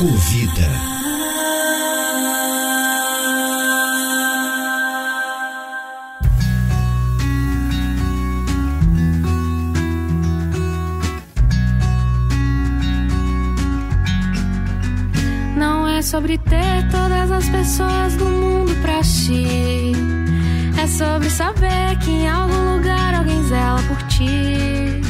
Convida. Não é sobre ter todas as pessoas do mundo pra ti. É sobre saber que em algum lugar alguém zela por ti.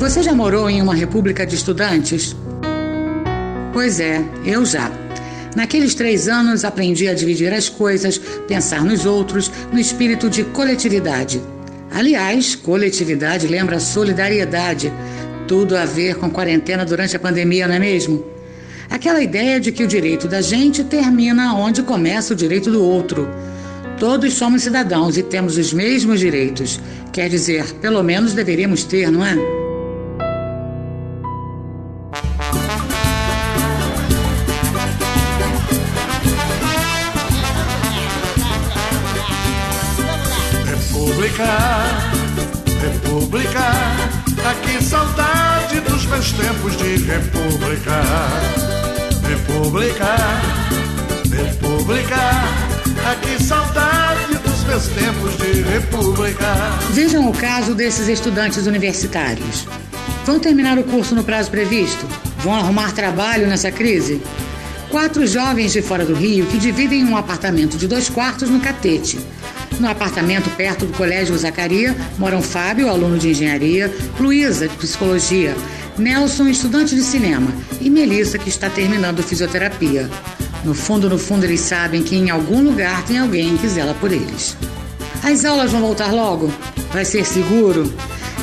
Você já morou em uma república de estudantes? Pois é, eu já. Naqueles três anos aprendi a dividir as coisas, pensar nos outros, no espírito de coletividade. Aliás, coletividade lembra solidariedade. Tudo a ver com quarentena durante a pandemia, não é mesmo? Aquela ideia de que o direito da gente termina onde começa o direito do outro. Todos somos cidadãos e temos os mesmos direitos. Quer dizer, pelo menos deveríamos ter, não é? República, República, aqui saudade dos meus tempos de República. República, República, aqui saudade dos meus tempos de República. Vejam o caso desses estudantes universitários. Vão terminar o curso no prazo previsto? Vão arrumar trabalho nessa crise? Quatro jovens de fora do Rio que dividem um apartamento de dois quartos no Catete. No apartamento perto do Colégio Zacaria moram Fábio, aluno de engenharia, Luísa, de psicologia, Nelson, estudante de cinema, e Melissa, que está terminando fisioterapia. No fundo, no fundo, eles sabem que em algum lugar tem alguém que zela por eles. As aulas vão voltar logo? Vai ser seguro?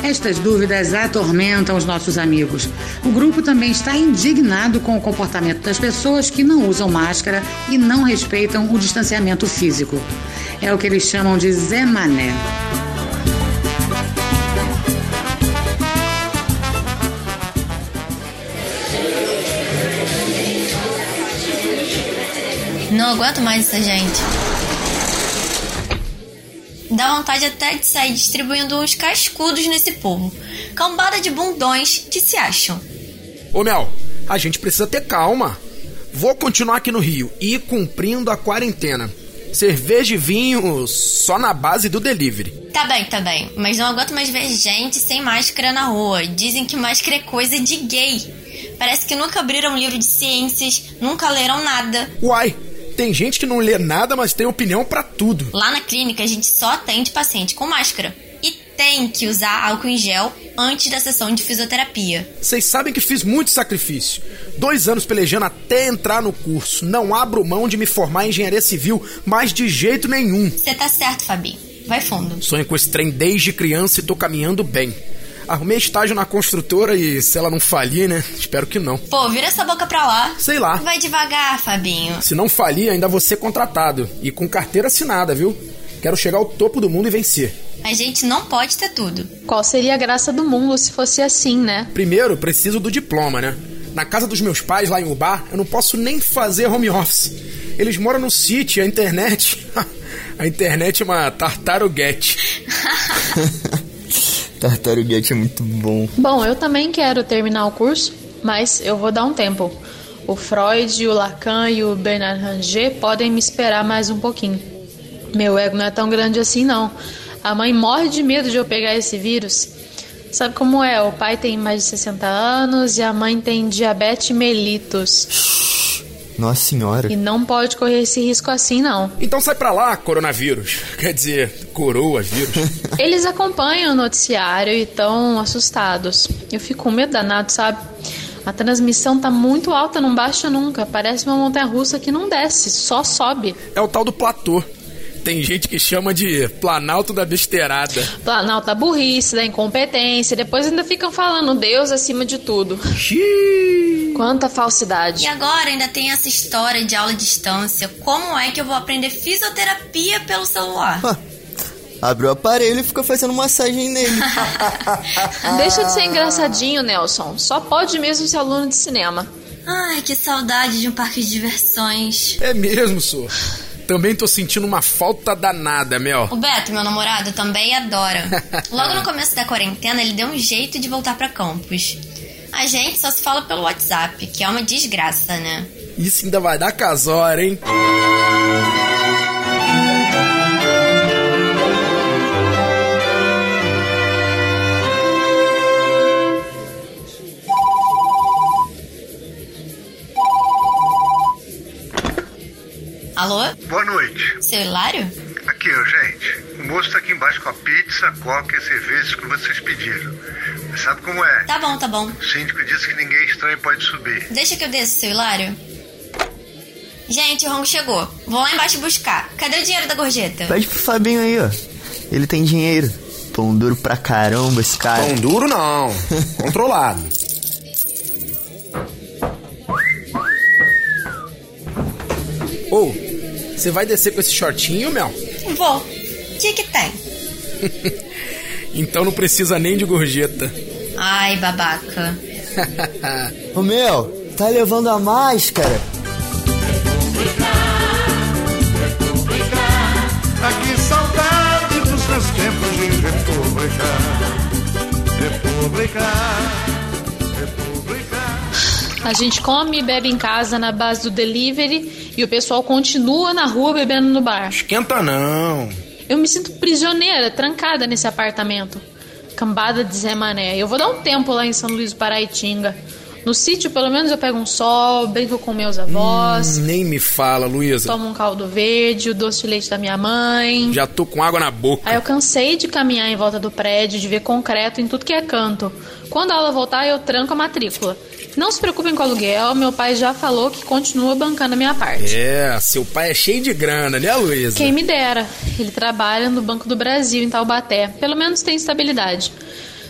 Estas dúvidas atormentam os nossos amigos. O grupo também está indignado com o comportamento das pessoas que não usam máscara e não respeitam o distanciamento físico. É o que eles chamam de Zé Mané. Não aguento mais essa gente. Dá vontade até de sair distribuindo uns cascudos nesse povo. Cambada de bundões que se acham. Ô Mel, a gente precisa ter calma. Vou continuar aqui no Rio e cumprindo a quarentena. Cerveja e vinho só na base do delivery. Tá bem, tá bem. Mas não aguento mais ver gente sem máscara na rua. Dizem que máscara é coisa de gay. Parece que nunca abriram um livro de ciências, nunca leram nada. Uai, tem gente que não lê nada, mas tem opinião pra tudo. Lá na clínica a gente só atende paciente com máscara. E tem que usar álcool em gel antes da sessão de fisioterapia. Vocês sabem que fiz muito sacrifício. Dois anos pelejando até entrar no curso. Não abro mão de me formar em engenharia civil, mas de jeito nenhum. Você tá certo, Fabinho. Vai fundo. Sonho com esse trem desde criança e tô caminhando bem. Arrumei estágio na construtora e se ela não falir, né? Espero que não. Pô, vira essa boca pra lá. Sei lá. Vai devagar, Fabinho. Se não falir, ainda vou ser contratado. E com carteira assinada, viu? Quero chegar ao topo do mundo e vencer. A gente não pode ter tudo. Qual seria a graça do mundo se fosse assim, né? Primeiro, preciso do diploma, né? Na casa dos meus pais, lá em Ubar, eu não posso nem fazer home office. Eles moram no sítio, a internet. a internet é uma tartaruguete. Tartaruguete é muito bom. Bom, eu também quero terminar o curso, mas eu vou dar um tempo. O Freud, o Lacan e o Bernard Ranger podem me esperar mais um pouquinho. Meu ego não é tão grande assim, não. A mãe morre de medo de eu pegar esse vírus. Sabe como é? O pai tem mais de 60 anos e a mãe tem diabetes mellitus. Nossa senhora. E não pode correr esse risco assim, não. Então sai pra lá, coronavírus. Quer dizer, coroa vírus. Eles acompanham o noticiário e estão assustados. Eu fico com medo danado, sabe? A transmissão tá muito alta, não baixa nunca. Parece uma montanha russa que não desce, só sobe. É o tal do platô. Tem gente que chama de Planalto da Besteirada. Planalto da burrice, da incompetência. Depois ainda ficam falando Deus acima de tudo. Xiii. Quanta falsidade. E agora ainda tem essa história de aula à distância. Como é que eu vou aprender fisioterapia pelo celular? Abre o aparelho e fica fazendo massagem nele. Deixa de ser engraçadinho, Nelson. Só pode mesmo ser aluno de cinema. Ai, que saudade de um parque de diversões. É mesmo, sou. Também tô sentindo uma falta danada, Mel. O Beto, meu namorado, também adora. Logo no começo da quarentena, ele deu um jeito de voltar pra campus. A gente só se fala pelo WhatsApp, que é uma desgraça, né? Isso ainda vai dar casora, hein? Alô? Boa noite. Seu Hilário? Aqui, ó, gente. O moço tá aqui embaixo com a pizza, coca e cervejas que vocês pediram. Sabe como é? Tá bom, tá bom. O síndico disse que ninguém estranho pode subir. Deixa que eu desço, seu Hilário. Gente, o Rongo chegou. Vou lá embaixo buscar. Cadê o dinheiro da gorjeta? Pede pro Fabinho aí, ó. Ele tem dinheiro. Pão duro pra caramba esse cara. Pão duro não. Controlado. Ô, você vai descer com esse shortinho, Mel? Vou. O que que tem? Então não precisa nem de gorjeta. Ai, babaca. Ô Mel, tá levando a máscara? Ah, que saudade dos meus tempos de república. República. República. A gente come e bebe em casa na base do delivery e o pessoal continua na rua bebendo no bar. Esquenta não. Eu me sinto prisioneira, trancada nesse apartamento. Cambada de Zé Mané. Eu vou dar um tempo lá em São Luís do Paraitinga. No sítio, pelo menos, eu pego um sol, brinco com meus avós, Hum, nem me fala, Luísa. tomo um caldo verde, o doce de leite da minha mãe. Já tô com água na boca. Aí eu cansei de caminhar em volta do prédio, de ver concreto em tudo que é canto. Quando a aula voltar, eu tranco a matrícula. Não se preocupem com o aluguel, meu pai já falou que continua bancando a minha parte. É, seu pai é cheio de grana, né, Luísa? Quem me dera. Ele trabalha no Banco do Brasil, em Taubaté. Pelo menos tem estabilidade.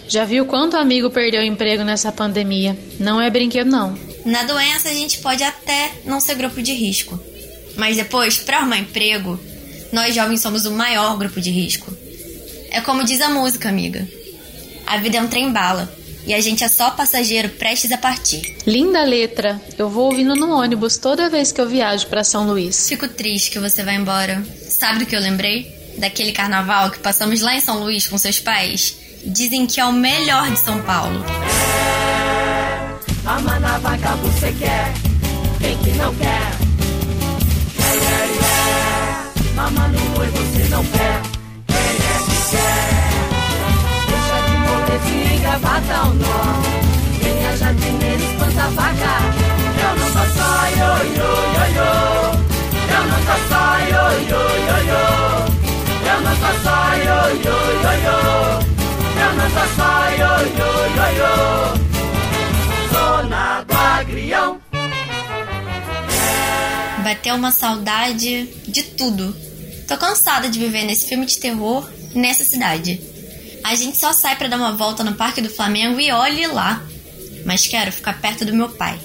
Já viu quanto amigo perdeu o emprego nessa pandemia? Não é brinquedo, não. Na doença, a gente pode até não ser grupo de risco. Mas depois, para arrumar emprego, nós jovens somos o maior grupo de risco. É como diz a música, amiga. A vida é um trem-bala. E a gente é só passageiro prestes a partir. Linda letra. Eu vou ouvindo no ônibus toda vez que eu viajo para São Luís. Fico triste que você vai embora. Sabe do que eu lembrei? Daquele carnaval que passamos lá em São Luís com seus pais? Dizem que é o melhor de São Paulo. Mama na vaca você quer, quem que não quer? Bateu uma saudade de tudo. Tô cansada de viver nesse filme de terror nessa cidade. A gente só sai pra dar uma volta no Parque do Flamengo e olhe lá. Mas quero ficar perto do meu pai.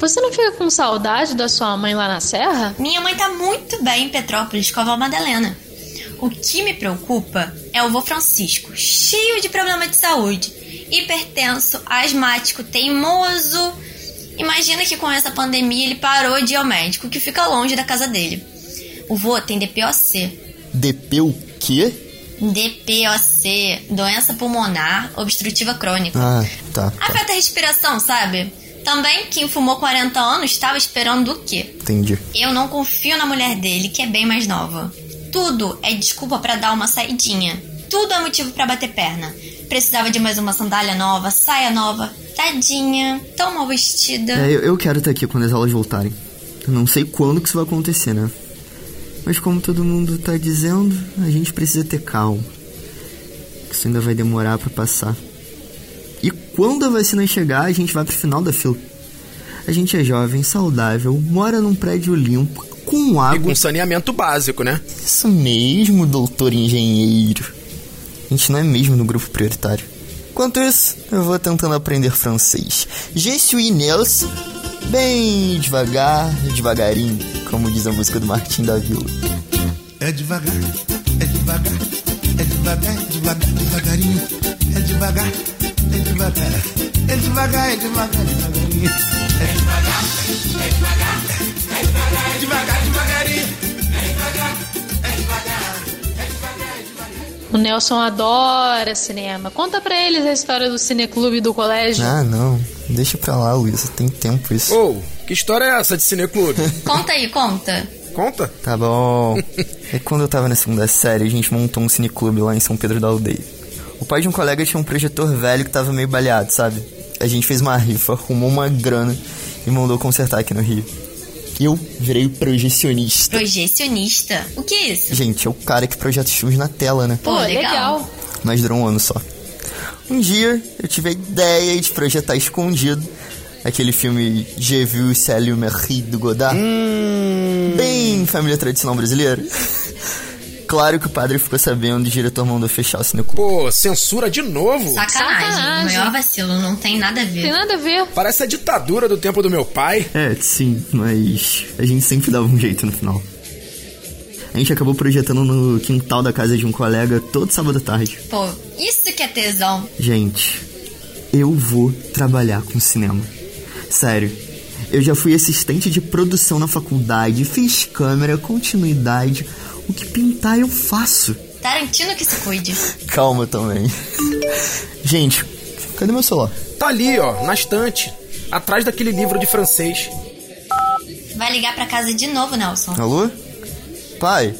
Você não fica com saudade da sua mãe lá na Serra? Minha mãe tá muito bem em Petrópolis com a avó Madalena. O que me preocupa é o vô Francisco, cheio de problema de saúde, hipertenso, asmático, teimoso. Imagina que com essa pandemia ele parou de ir ao médico, que fica longe da casa dele. O vô tem DPOC. DP o quê? DPOC, doença pulmonar obstrutiva crônica. Ah, tá, tá. Afeta a respiração, sabe? Também quem fumou 40 anos estava esperando o quê? Entendi. Eu não confio na mulher dele, que é bem mais nova. Tudo é desculpa pra dar uma saidinha. Tudo é motivo pra bater perna. Precisava de mais uma sandália nova, saia nova. Tadinha, tão mal vestida. É, eu, eu quero estar aqui quando as aulas voltarem. Eu não sei quando que isso vai acontecer, né? Mas como todo mundo tá dizendo, a gente precisa ter calma. Isso ainda vai demorar pra passar. E quando a vacina chegar, a gente vai pro final da fila. A gente é jovem, saudável, mora num prédio limpo, com E água. com saneamento básico, né? Isso mesmo, doutor engenheiro. A gente não é mesmo no grupo prioritário. Enquanto isso, eu vou tentando aprender francês. Je suis Nelson, bem devagar, devagarinho, como diz a música do Martim da Vila. É devagar, é devagar, é devagar, é devagar, devagarinho. É devagar, é devagar, é devagar, é devagar, devagarinho. É devagar, é devagar, é devagar, O Nelson adora cinema. Conta pra eles a história do cineclube do colégio. Ah, não. Deixa pra lá, Luísa. Tem tempo isso. Ô, que história é essa de cineclube? Conta aí, conta. Conta? Tá bom. É quando eu tava na segunda série, a gente montou um cineclube lá em São Pedro da Aldeia. O pai de um colega tinha um projetor velho que tava meio baleado, sabe? A gente fez uma rifa, arrumou uma grana e mandou consertar aqui no Rio. Eu virei projecionista. Projecionista? O que é isso? Gente, é o cara que projeta os filmes na tela, né? Pô, legal. Mas durou um ano só. Um dia, eu tive a ideia de projetar escondido aquele filme Je vu Célie Marie do Godard. Bem família tradicional brasileira. Claro que o padre ficou sabendo e o diretor mandou fechar o cineclube. Pô, censura de novo? Sacanagem. Sacanagem. Maior vacilo, não tem nada a ver. Tem nada a ver. Parece a ditadura do tempo do meu pai. É, sim, mas a gente sempre dava um jeito no final. A gente acabou projetando no quintal da casa de um colega todo sábado à tarde. Pô, isso que é tesão. Gente, eu vou trabalhar com cinema. Sério, eu já fui assistente de produção na faculdade, fiz câmera, continuidade. O que pintar eu faço. Tarantino que se cuide. Calma também. Gente, cadê meu celular? Tá ali, ó, na estante. Atrás daquele livro de francês. Vai ligar pra casa de novo, Nelson. Alô? Pai?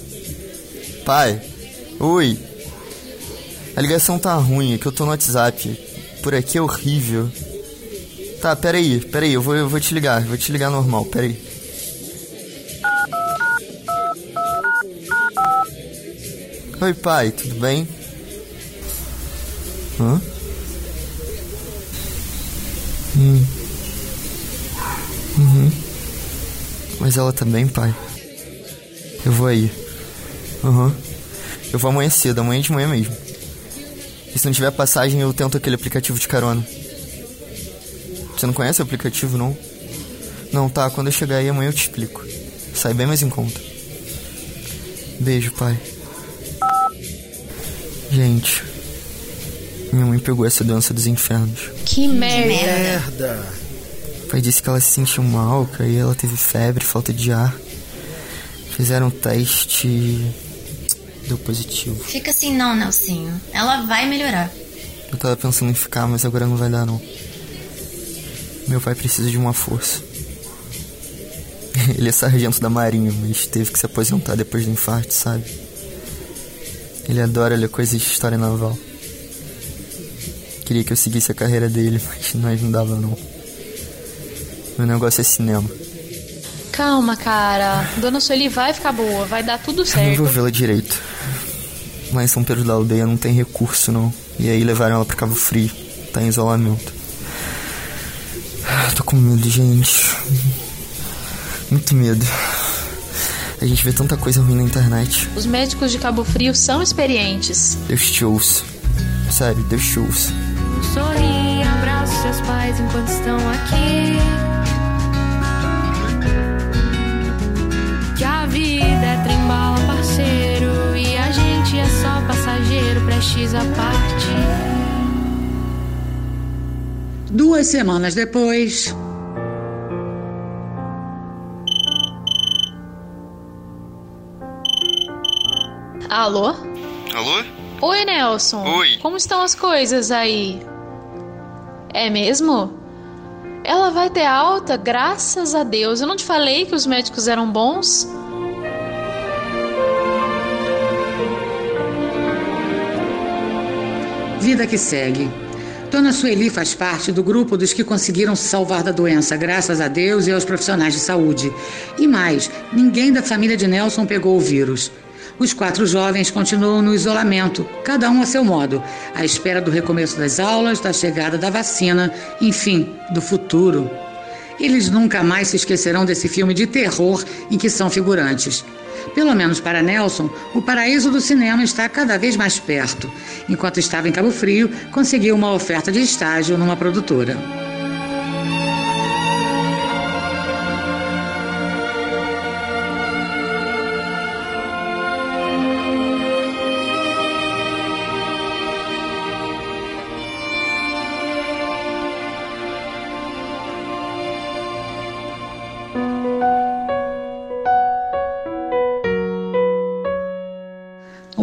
Pai? Oi? A ligação tá ruim, é que eu tô no WhatsApp. Por aqui é horrível. Tá, peraí, peraí, eu vou, eu vou te ligar, vou te ligar normal, peraí. Oi, pai, tudo bem? Hã? Hum. Uhum. Mas ela bem, pai? Eu vou aí. Aham. Eu vou amanhã cedo, amanhã de manhã mesmo. E se não tiver passagem, eu tento aquele aplicativo de carona. Você não conhece o aplicativo, não? Não, tá. Quando eu chegar aí amanhã eu te explico. Sai bem mais em conta. Beijo, pai. Gente, minha mãe pegou essa doença dos infernos. Que merda. Merda. O pai disse que ela se sentiu mal, que aí ela teve febre, falta de ar. Fizeram um teste. Deu positivo. Fica assim não, Nelsinho. Ela vai melhorar. Eu tava pensando em ficar, mas agora não vai dar não. Meu pai precisa de uma força. Ele é sargento da marinha, mas teve que se aposentar depois do infarto, sabe? Ele adora ler coisas de história naval. Queria que eu seguisse a carreira dele, mas não dava não. Meu negócio é cinema. Calma, cara. Dona Sueli vai ficar boa, vai dar tudo Eu não certo. vou vê-la direito. Lá em São Pedro da Aldeia não tem recurso, não. E aí levaram ela pra Cabo Frio. Tá em isolamento. Ah, Tô com medo, gente. Muito medo. A gente vê tanta coisa ruim na internet. Os médicos de Cabo Frio são experientes. Deus te ouça. Sério, Deus te ouça. Sorri, abraça seus pais enquanto estão aqui. Que a vida é trembala, parceiro. E a gente é só passageiro, prestes a partir. Duas semanas depois. Alô? Alô? Oi, Nelson. Oi. Como estão as coisas aí? É mesmo? Ela vai ter alta, graças a Deus. Eu não te falei que os médicos eram bons? Vida que segue. Dona Sueli faz parte do grupo dos que conseguiram se salvar da doença, graças a Deus e aos profissionais de saúde. E mais, ninguém da família de Nelson pegou o vírus. Os quatro jovens continuam no isolamento, cada um a seu modo, à espera do recomeço das aulas, da chegada da vacina, enfim, do futuro. Eles nunca mais se esquecerão desse filme de terror em que são figurantes. Pelo menos para Nelson, o paraíso do cinema está cada vez mais perto. Enquanto estava em Cabo Frio, conseguiu uma oferta de estágio numa produtora.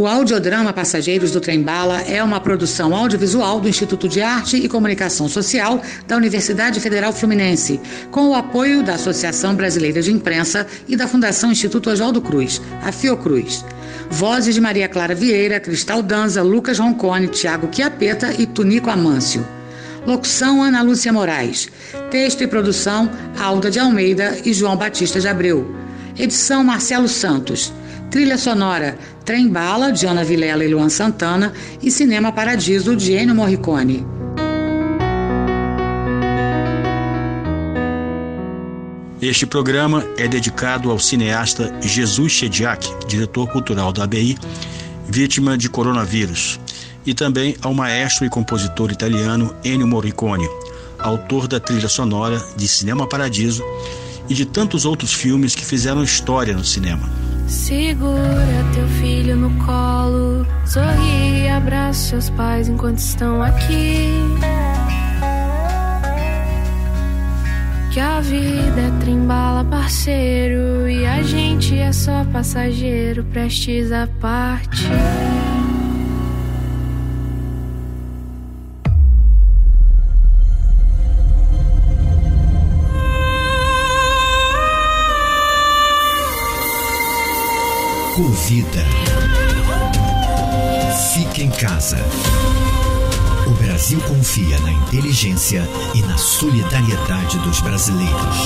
O audiodrama Passageiros do Trem Bala é uma produção audiovisual do Instituto de Arte e Comunicação Social da Universidade Federal Fluminense, com o apoio da Associação Brasileira de Imprensa e da Fundação Instituto Oswaldo Cruz, a Fiocruz. Vozes de Maria Clara Vieira, Cristal Danza, Lucas Roncone, Tiago Chiapeta e Tunico Amâncio. Locução Ana Lúcia Moraes. Texto e produção Alda de Almeida e João Batista de Abreu. Edição Marcelo Santos. Trilha sonora Trem Bala, de Ana Vilela e Luan Santana, e Cinema Paradiso, de Ennio Morricone. Este programa é dedicado ao cineasta Jesus Chediak, diretor cultural da ABI, vítima de coronavírus, e também ao maestro e compositor italiano Ennio Morricone, autor da trilha sonora de Cinema Paradiso e de tantos outros filmes que fizeram história no cinema. Segura teu filho no colo, sorri e abraça seus pais enquanto estão aqui. Que a vida é parceiro, e a gente é só passageiro, prestes a partir. Covida. Fique em casa. O Brasil confia na inteligência e na solidariedade dos brasileiros.